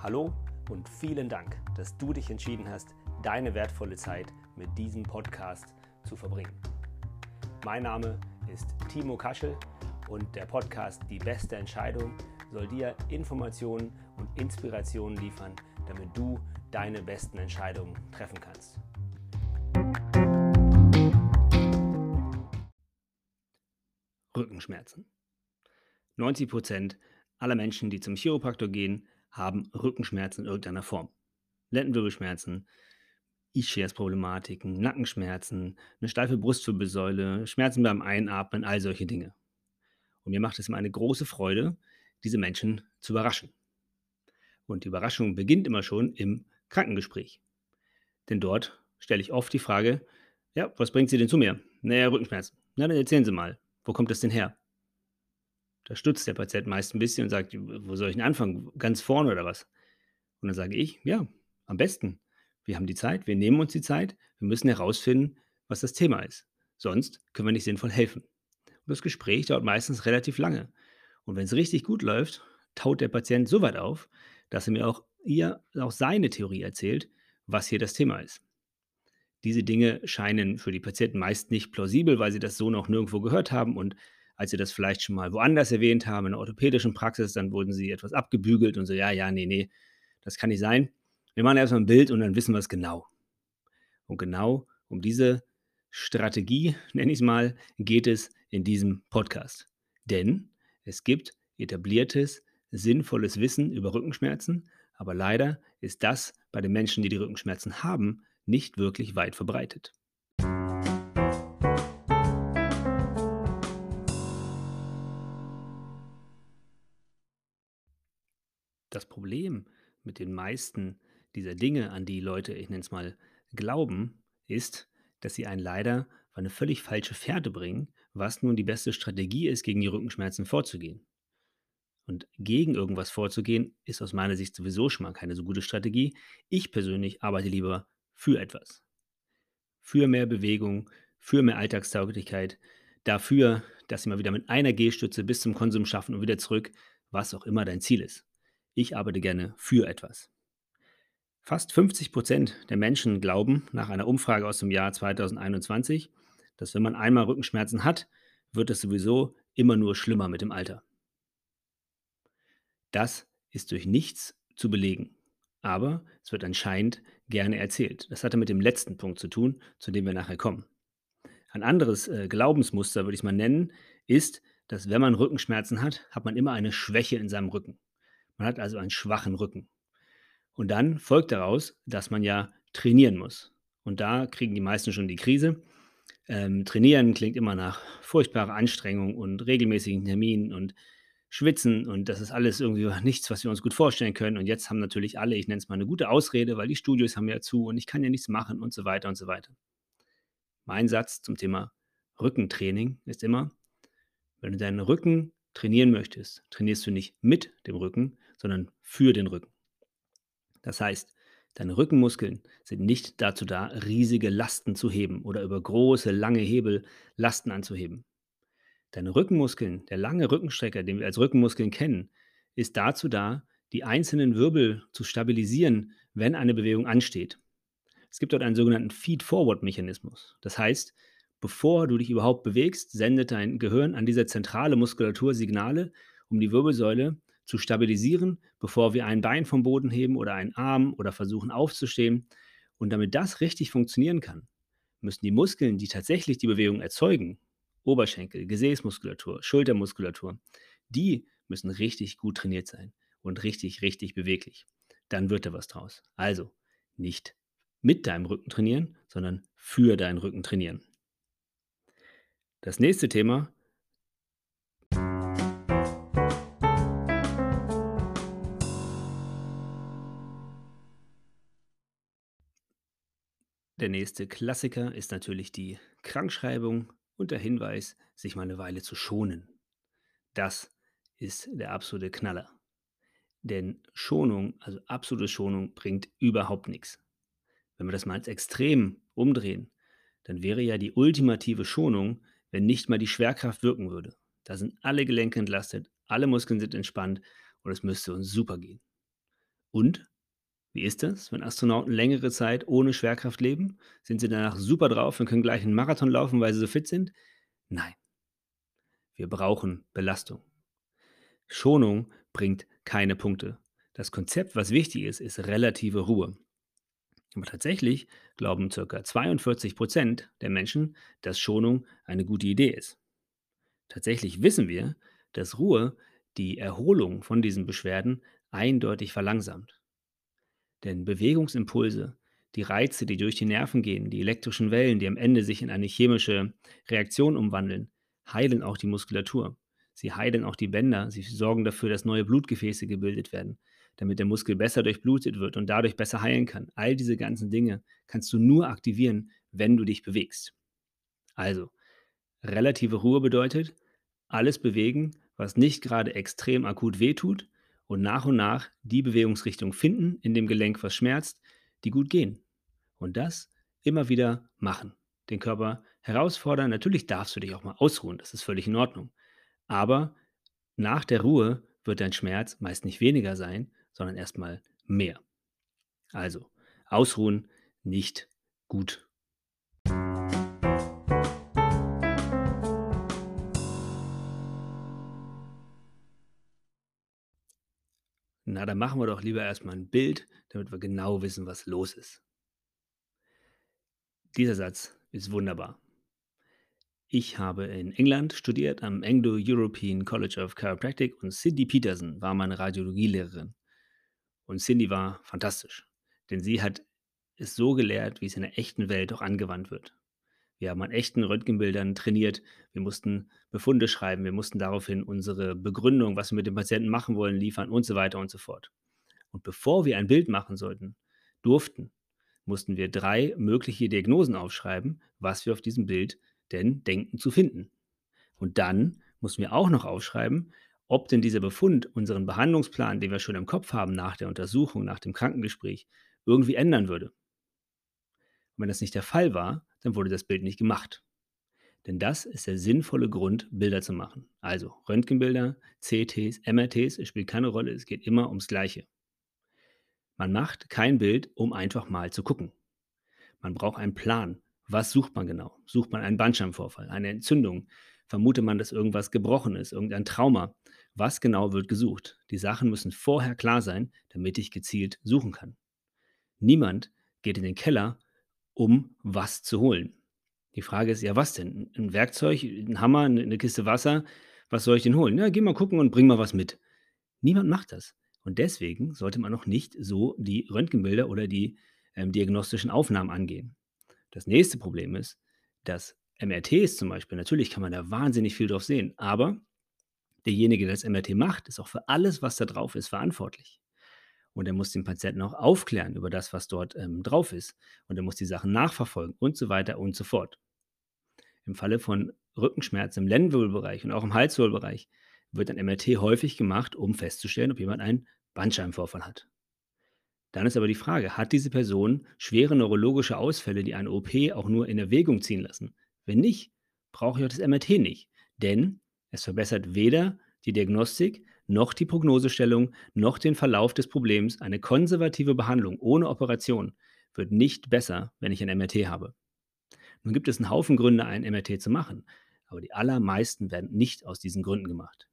Hallo und vielen Dank, dass du dich entschieden hast, deine wertvolle Zeit mit diesem Podcast zu verbringen. Mein Name ist Timo Kaschel und der Podcast Die beste Entscheidung soll dir Informationen und Inspirationen liefern, damit du deine besten Entscheidungen treffen kannst. Rückenschmerzen. 90 Prozent aller Menschen, die zum Chiropraktor gehen, haben Rückenschmerzen in irgendeiner Form. Lendenwirbelschmerzen, Ischias-Problematiken, Nackenschmerzen, eine steife Brustwirbelsäule, Schmerzen beim Einatmen, all solche Dinge. Und mir macht es immer eine große Freude, diese Menschen zu überraschen. Und die Überraschung beginnt immer schon im Krankengespräch. Denn dort stelle ich oft die Frage, ja, was bringt Sie denn zu mir? Naja, Rückenschmerzen. Na, dann erzählen Sie mal, wo kommt das denn her? Da stutzt der Patient meist ein bisschen und sagt, wo soll ich denn anfangen? Ganz vorne oder was? Und dann sage ich, ja, am besten. Wir haben die Zeit, wir nehmen uns die Zeit, wir müssen herausfinden, was das Thema ist. Sonst können wir nicht sinnvoll helfen. Und das Gespräch dauert meistens relativ lange. Und wenn es richtig gut läuft, taut der Patient so weit auf, dass er mir auch ihr auch seine Theorie erzählt, was hier das Thema ist. Diese Dinge scheinen für die Patienten meist nicht plausibel, weil sie das so noch nirgendwo gehört haben und als sie das vielleicht schon mal woanders erwähnt haben, in der orthopädischen Praxis, dann wurden sie etwas abgebügelt und so, ja, ja, nee, nee, das kann nicht sein. Wir machen erstmal ein Bild und dann wissen wir es genau. Und genau um diese Strategie, nenne ich es mal, geht es in diesem Podcast. Denn es gibt etabliertes, sinnvolles Wissen über Rückenschmerzen, aber leider ist das bei den Menschen, die die Rückenschmerzen haben, nicht wirklich weit verbreitet. Das Problem mit den meisten dieser Dinge, an die Leute, ich nenne es mal, glauben, ist, dass sie einen leider auf eine völlig falsche Fährte bringen, was nun die beste Strategie ist, gegen die Rückenschmerzen vorzugehen. Und gegen irgendwas vorzugehen, ist aus meiner Sicht sowieso schon mal keine so gute Strategie. Ich persönlich arbeite lieber für etwas. Für mehr Bewegung, für mehr Alltagstauglichkeit, dafür, dass sie mal wieder mit einer Gehstütze bis zum Konsum schaffen und wieder zurück, was auch immer dein Ziel ist. Ich arbeite gerne für etwas. Fast 50 Prozent der Menschen glauben nach einer Umfrage aus dem Jahr 2021, dass wenn man einmal Rückenschmerzen hat, wird es sowieso immer nur schlimmer mit dem Alter. Das ist durch nichts zu belegen, aber es wird anscheinend gerne erzählt. Das hatte mit dem letzten Punkt zu tun, zu dem wir nachher kommen. Ein anderes äh, Glaubensmuster, würde ich mal nennen, ist, dass wenn man Rückenschmerzen hat, hat man immer eine Schwäche in seinem Rücken. Man hat also einen schwachen Rücken. Und dann folgt daraus, dass man ja trainieren muss. Und da kriegen die meisten schon die Krise. Ähm, trainieren klingt immer nach furchtbarer Anstrengung und regelmäßigen Terminen und Schwitzen und das ist alles irgendwie nichts, was wir uns gut vorstellen können. Und jetzt haben natürlich alle, ich nenne es mal eine gute Ausrede, weil die Studios haben ja zu und ich kann ja nichts machen und so weiter und so weiter. Mein Satz zum Thema Rückentraining ist immer, wenn du deinen Rücken trainieren möchtest, trainierst du nicht mit dem Rücken, sondern für den Rücken. Das heißt, deine Rückenmuskeln sind nicht dazu da, riesige Lasten zu heben oder über große, lange Hebel Lasten anzuheben. Deine Rückenmuskeln, der lange Rückenstrecker, den wir als Rückenmuskeln kennen, ist dazu da, die einzelnen Wirbel zu stabilisieren, wenn eine Bewegung ansteht. Es gibt dort einen sogenannten Feed-Forward-Mechanismus. Das heißt, bevor du dich überhaupt bewegst, sendet dein Gehirn an diese zentrale Muskulatur Signale, um die Wirbelsäule zu stabilisieren, bevor wir ein Bein vom Boden heben oder einen Arm oder versuchen aufzustehen. Und damit das richtig funktionieren kann, müssen die Muskeln, die tatsächlich die Bewegung erzeugen, Oberschenkel, Gesäßmuskulatur, Schultermuskulatur, die müssen richtig gut trainiert sein und richtig, richtig beweglich. Dann wird da was draus. Also nicht mit deinem Rücken trainieren, sondern für deinen Rücken trainieren. Das nächste Thema Der nächste Klassiker ist natürlich die Krankschreibung und der Hinweis, sich mal eine Weile zu schonen. Das ist der absolute Knaller. Denn Schonung, also absolute Schonung, bringt überhaupt nichts. Wenn wir das mal als Extrem umdrehen, dann wäre ja die ultimative Schonung, wenn nicht mal die Schwerkraft wirken würde. Da sind alle Gelenke entlastet, alle Muskeln sind entspannt und es müsste uns super gehen. Und wie ist das, wenn Astronauten längere Zeit ohne Schwerkraft leben? Sind sie danach super drauf und können gleich einen Marathon laufen, weil sie so fit sind? Nein, wir brauchen Belastung. Schonung bringt keine Punkte. Das Konzept, was wichtig ist, ist relative Ruhe. Aber tatsächlich glauben ca. 42 Prozent der Menschen, dass Schonung eine gute Idee ist. Tatsächlich wissen wir, dass Ruhe die Erholung von diesen Beschwerden eindeutig verlangsamt. Denn Bewegungsimpulse, die Reize, die durch die Nerven gehen, die elektrischen Wellen, die am Ende sich in eine chemische Reaktion umwandeln, heilen auch die Muskulatur. Sie heilen auch die Bänder, sie sorgen dafür, dass neue Blutgefäße gebildet werden, damit der Muskel besser durchblutet wird und dadurch besser heilen kann. All diese ganzen Dinge kannst du nur aktivieren, wenn du dich bewegst. Also, relative Ruhe bedeutet, alles bewegen, was nicht gerade extrem akut wehtut und nach und nach die Bewegungsrichtung finden in dem Gelenk, was schmerzt, die gut gehen. Und das immer wieder machen. Den Körper herausfordern. Natürlich darfst du dich auch mal ausruhen, das ist völlig in Ordnung. Aber nach der Ruhe wird dein Schmerz meist nicht weniger sein, sondern erstmal mehr. Also, ausruhen nicht gut. Na, dann machen wir doch lieber erstmal ein Bild, damit wir genau wissen, was los ist. Dieser Satz ist wunderbar. Ich habe in England studiert am Anglo-European College of Chiropractic und Cindy Peterson war meine Radiologielehrerin. Und Cindy war fantastisch, denn sie hat es so gelehrt, wie es in der echten Welt auch angewandt wird. Wir haben an echten Röntgenbildern trainiert. Wir mussten Befunde schreiben. Wir mussten daraufhin unsere Begründung, was wir mit dem Patienten machen wollen, liefern und so weiter und so fort. Und bevor wir ein Bild machen sollten, durften, mussten wir drei mögliche Diagnosen aufschreiben, was wir auf diesem Bild denn denken zu finden. Und dann mussten wir auch noch aufschreiben, ob denn dieser Befund unseren Behandlungsplan, den wir schon im Kopf haben nach der Untersuchung, nach dem Krankengespräch, irgendwie ändern würde. Und wenn das nicht der Fall war, dann wurde das Bild nicht gemacht. Denn das ist der sinnvolle Grund, Bilder zu machen. Also Röntgenbilder, CTs, MRTs, es spielt keine Rolle, es geht immer ums Gleiche. Man macht kein Bild, um einfach mal zu gucken. Man braucht einen Plan. Was sucht man genau? Sucht man einen Bandscheibenvorfall, eine Entzündung? Vermutet man, dass irgendwas gebrochen ist, irgendein Trauma? Was genau wird gesucht? Die Sachen müssen vorher klar sein, damit ich gezielt suchen kann. Niemand geht in den Keller um was zu holen. Die Frage ist, ja, was denn? Ein Werkzeug, ein Hammer, eine Kiste Wasser? Was soll ich denn holen? Ja, geh mal gucken und bring mal was mit. Niemand macht das. Und deswegen sollte man noch nicht so die Röntgenbilder oder die ähm, diagnostischen Aufnahmen angehen. Das nächste Problem ist, dass MRTs zum Beispiel, natürlich kann man da wahnsinnig viel drauf sehen, aber derjenige, der das MRT macht, ist auch für alles, was da drauf ist, verantwortlich. Und er muss den Patienten auch aufklären über das, was dort ähm, drauf ist. Und er muss die Sachen nachverfolgen und so weiter und so fort. Im Falle von Rückenschmerzen im Lendenwirbelbereich und auch im Halswirbelbereich wird ein MRT häufig gemacht, um festzustellen, ob jemand einen Bandscheibenvorfall hat. Dann ist aber die Frage, hat diese Person schwere neurologische Ausfälle, die eine OP auch nur in Erwägung ziehen lassen? Wenn nicht, brauche ich auch das MRT nicht, denn es verbessert weder die Diagnostik noch die Prognosestellung, noch den Verlauf des Problems, eine konservative Behandlung ohne Operation wird nicht besser, wenn ich ein MRT habe. Nun gibt es einen Haufen Gründe, ein MRT zu machen, aber die allermeisten werden nicht aus diesen Gründen gemacht.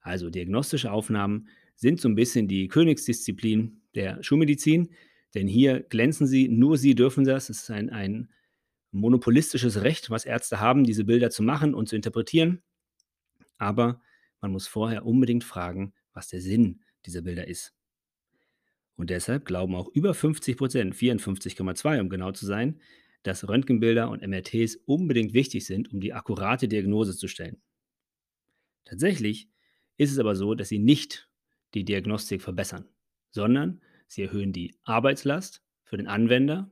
Also diagnostische Aufnahmen sind so ein bisschen die Königsdisziplin der Schulmedizin, denn hier glänzen sie, nur sie dürfen das. Es ist ein, ein monopolistisches Recht, was Ärzte haben, diese Bilder zu machen und zu interpretieren. Aber man muss vorher unbedingt fragen, was der Sinn dieser Bilder ist. Und deshalb glauben auch über 50 Prozent, 54,2 um genau zu sein, dass Röntgenbilder und MRTs unbedingt wichtig sind, um die akkurate Diagnose zu stellen. Tatsächlich ist es aber so, dass sie nicht die Diagnostik verbessern, sondern sie erhöhen die Arbeitslast für den Anwender,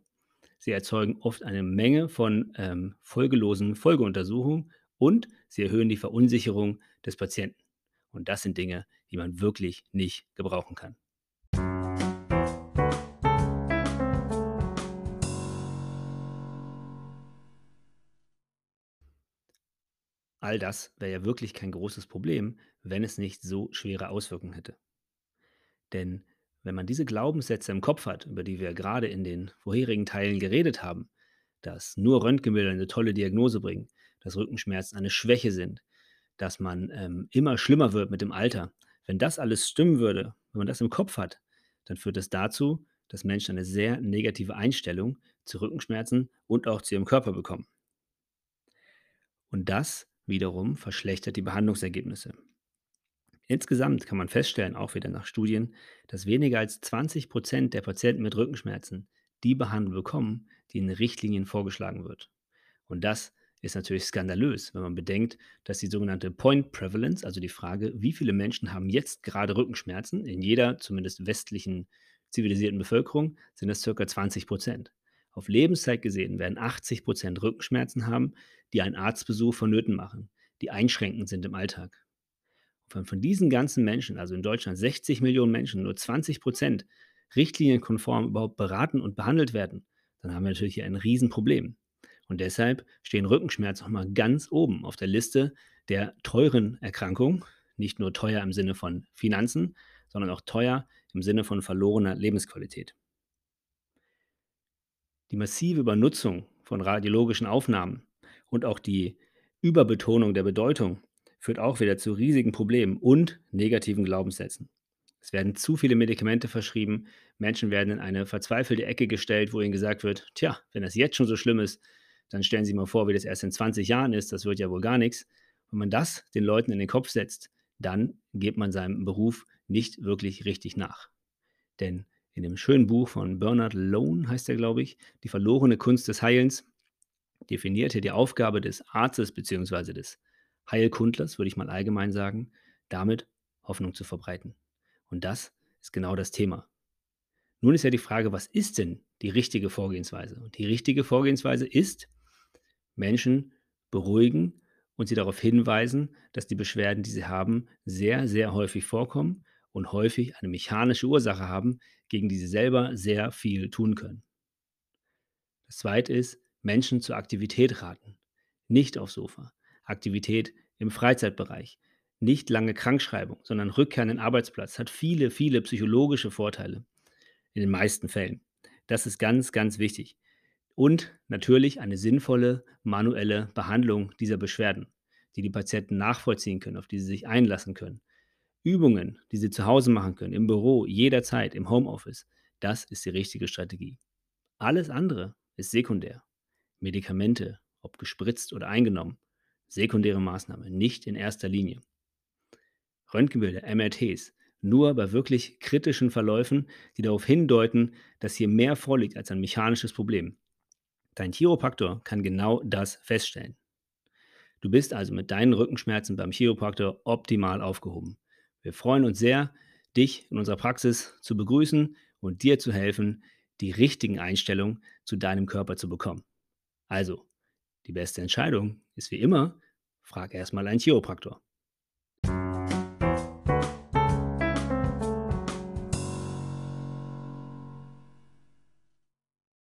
sie erzeugen oft eine Menge von ähm, folgelosen Folgeuntersuchungen und sie erhöhen die Verunsicherung des Patienten. Und das sind Dinge, die man wirklich nicht gebrauchen kann. All das wäre ja wirklich kein großes Problem, wenn es nicht so schwere Auswirkungen hätte. Denn Wenn man diese Glaubenssätze im Kopf hat, über die wir gerade in den vorherigen Teilen geredet haben, dass nur Röntgenbilder eine tolle Diagnose bringen, dass Rückenschmerzen eine Schwäche sind, dass man ähm, immer schlimmer wird mit dem Alter. Wenn das alles stimmen würde, wenn man das im Kopf hat, dann führt das dazu, dass Menschen eine sehr negative Einstellung zu Rückenschmerzen und auch zu ihrem Körper bekommen. Und das wiederum verschlechtert die Behandlungsergebnisse. Insgesamt kann man feststellen, auch wieder nach Studien, dass weniger als 20 Prozent der Patienten mit Rückenschmerzen die Behandlung bekommen, die in Richtlinien vorgeschlagen wird. Und das ist natürlich skandalös, wenn man bedenkt, dass die sogenannte Point Prevalence, also die Frage, wie viele Menschen haben jetzt gerade Rückenschmerzen, in jeder zumindest westlichen zivilisierten Bevölkerung sind das ca. 20 Prozent. Auf Lebenszeit gesehen werden 80 Prozent Rückenschmerzen haben, die einen Arztbesuch vonnöten machen, die einschränkend sind im Alltag. Wenn von diesen ganzen Menschen, also in Deutschland 60 Millionen Menschen, nur 20 Prozent richtlinienkonform überhaupt beraten und behandelt werden, dann haben wir natürlich hier ein Riesenproblem. Und deshalb stehen Rückenschmerzen nochmal ganz oben auf der Liste der teuren Erkrankungen. Nicht nur teuer im Sinne von Finanzen, sondern auch teuer im Sinne von verlorener Lebensqualität. Die massive Übernutzung von radiologischen Aufnahmen und auch die Überbetonung der Bedeutung führt auch wieder zu riesigen Problemen und negativen Glaubenssätzen. Es werden zu viele Medikamente verschrieben, Menschen werden in eine verzweifelte Ecke gestellt, wo ihnen gesagt wird, tja, wenn das jetzt schon so schlimm ist, dann stellen Sie sich mal vor, wie das erst in 20 Jahren ist, das wird ja wohl gar nichts. Wenn man das den Leuten in den Kopf setzt, dann geht man seinem Beruf nicht wirklich richtig nach. Denn in dem schönen Buch von Bernard Lone, heißt er, glaube ich, Die verlorene Kunst des Heilens, definiert er die Aufgabe des Arztes bzw. des Heilkundlers, würde ich mal allgemein sagen, damit Hoffnung zu verbreiten. Und das ist genau das Thema. Nun ist ja die Frage, was ist denn die richtige Vorgehensweise? Und die richtige Vorgehensweise ist, Menschen beruhigen und sie darauf hinweisen, dass die Beschwerden, die sie haben, sehr, sehr häufig vorkommen und häufig eine mechanische Ursache haben, gegen die sie selber sehr viel tun können. Das zweite ist, Menschen zur Aktivität raten. Nicht aufs Sofa. Aktivität im Freizeitbereich. Nicht lange Krankschreibung, sondern Rückkehr an den Arbeitsplatz hat viele, viele psychologische Vorteile. In den meisten Fällen. Das ist ganz, ganz wichtig. Und natürlich eine sinnvolle manuelle Behandlung dieser Beschwerden, die die Patienten nachvollziehen können, auf die sie sich einlassen können. Übungen, die sie zu Hause machen können, im Büro, jederzeit, im Homeoffice, das ist die richtige Strategie. Alles andere ist sekundär. Medikamente, ob gespritzt oder eingenommen, sekundäre Maßnahme, nicht in erster Linie. Röntgenbilder, MRTs, nur bei wirklich kritischen Verläufen, die darauf hindeuten, dass hier mehr vorliegt als ein mechanisches Problem. Dein Chiropraktor kann genau das feststellen. Du bist also mit deinen Rückenschmerzen beim Chiropraktor optimal aufgehoben. Wir freuen uns sehr, dich in unserer Praxis zu begrüßen und dir zu helfen, die richtigen Einstellungen zu deinem Körper zu bekommen. Also, die beste Entscheidung ist wie immer, frag erstmal einen Chiropraktor.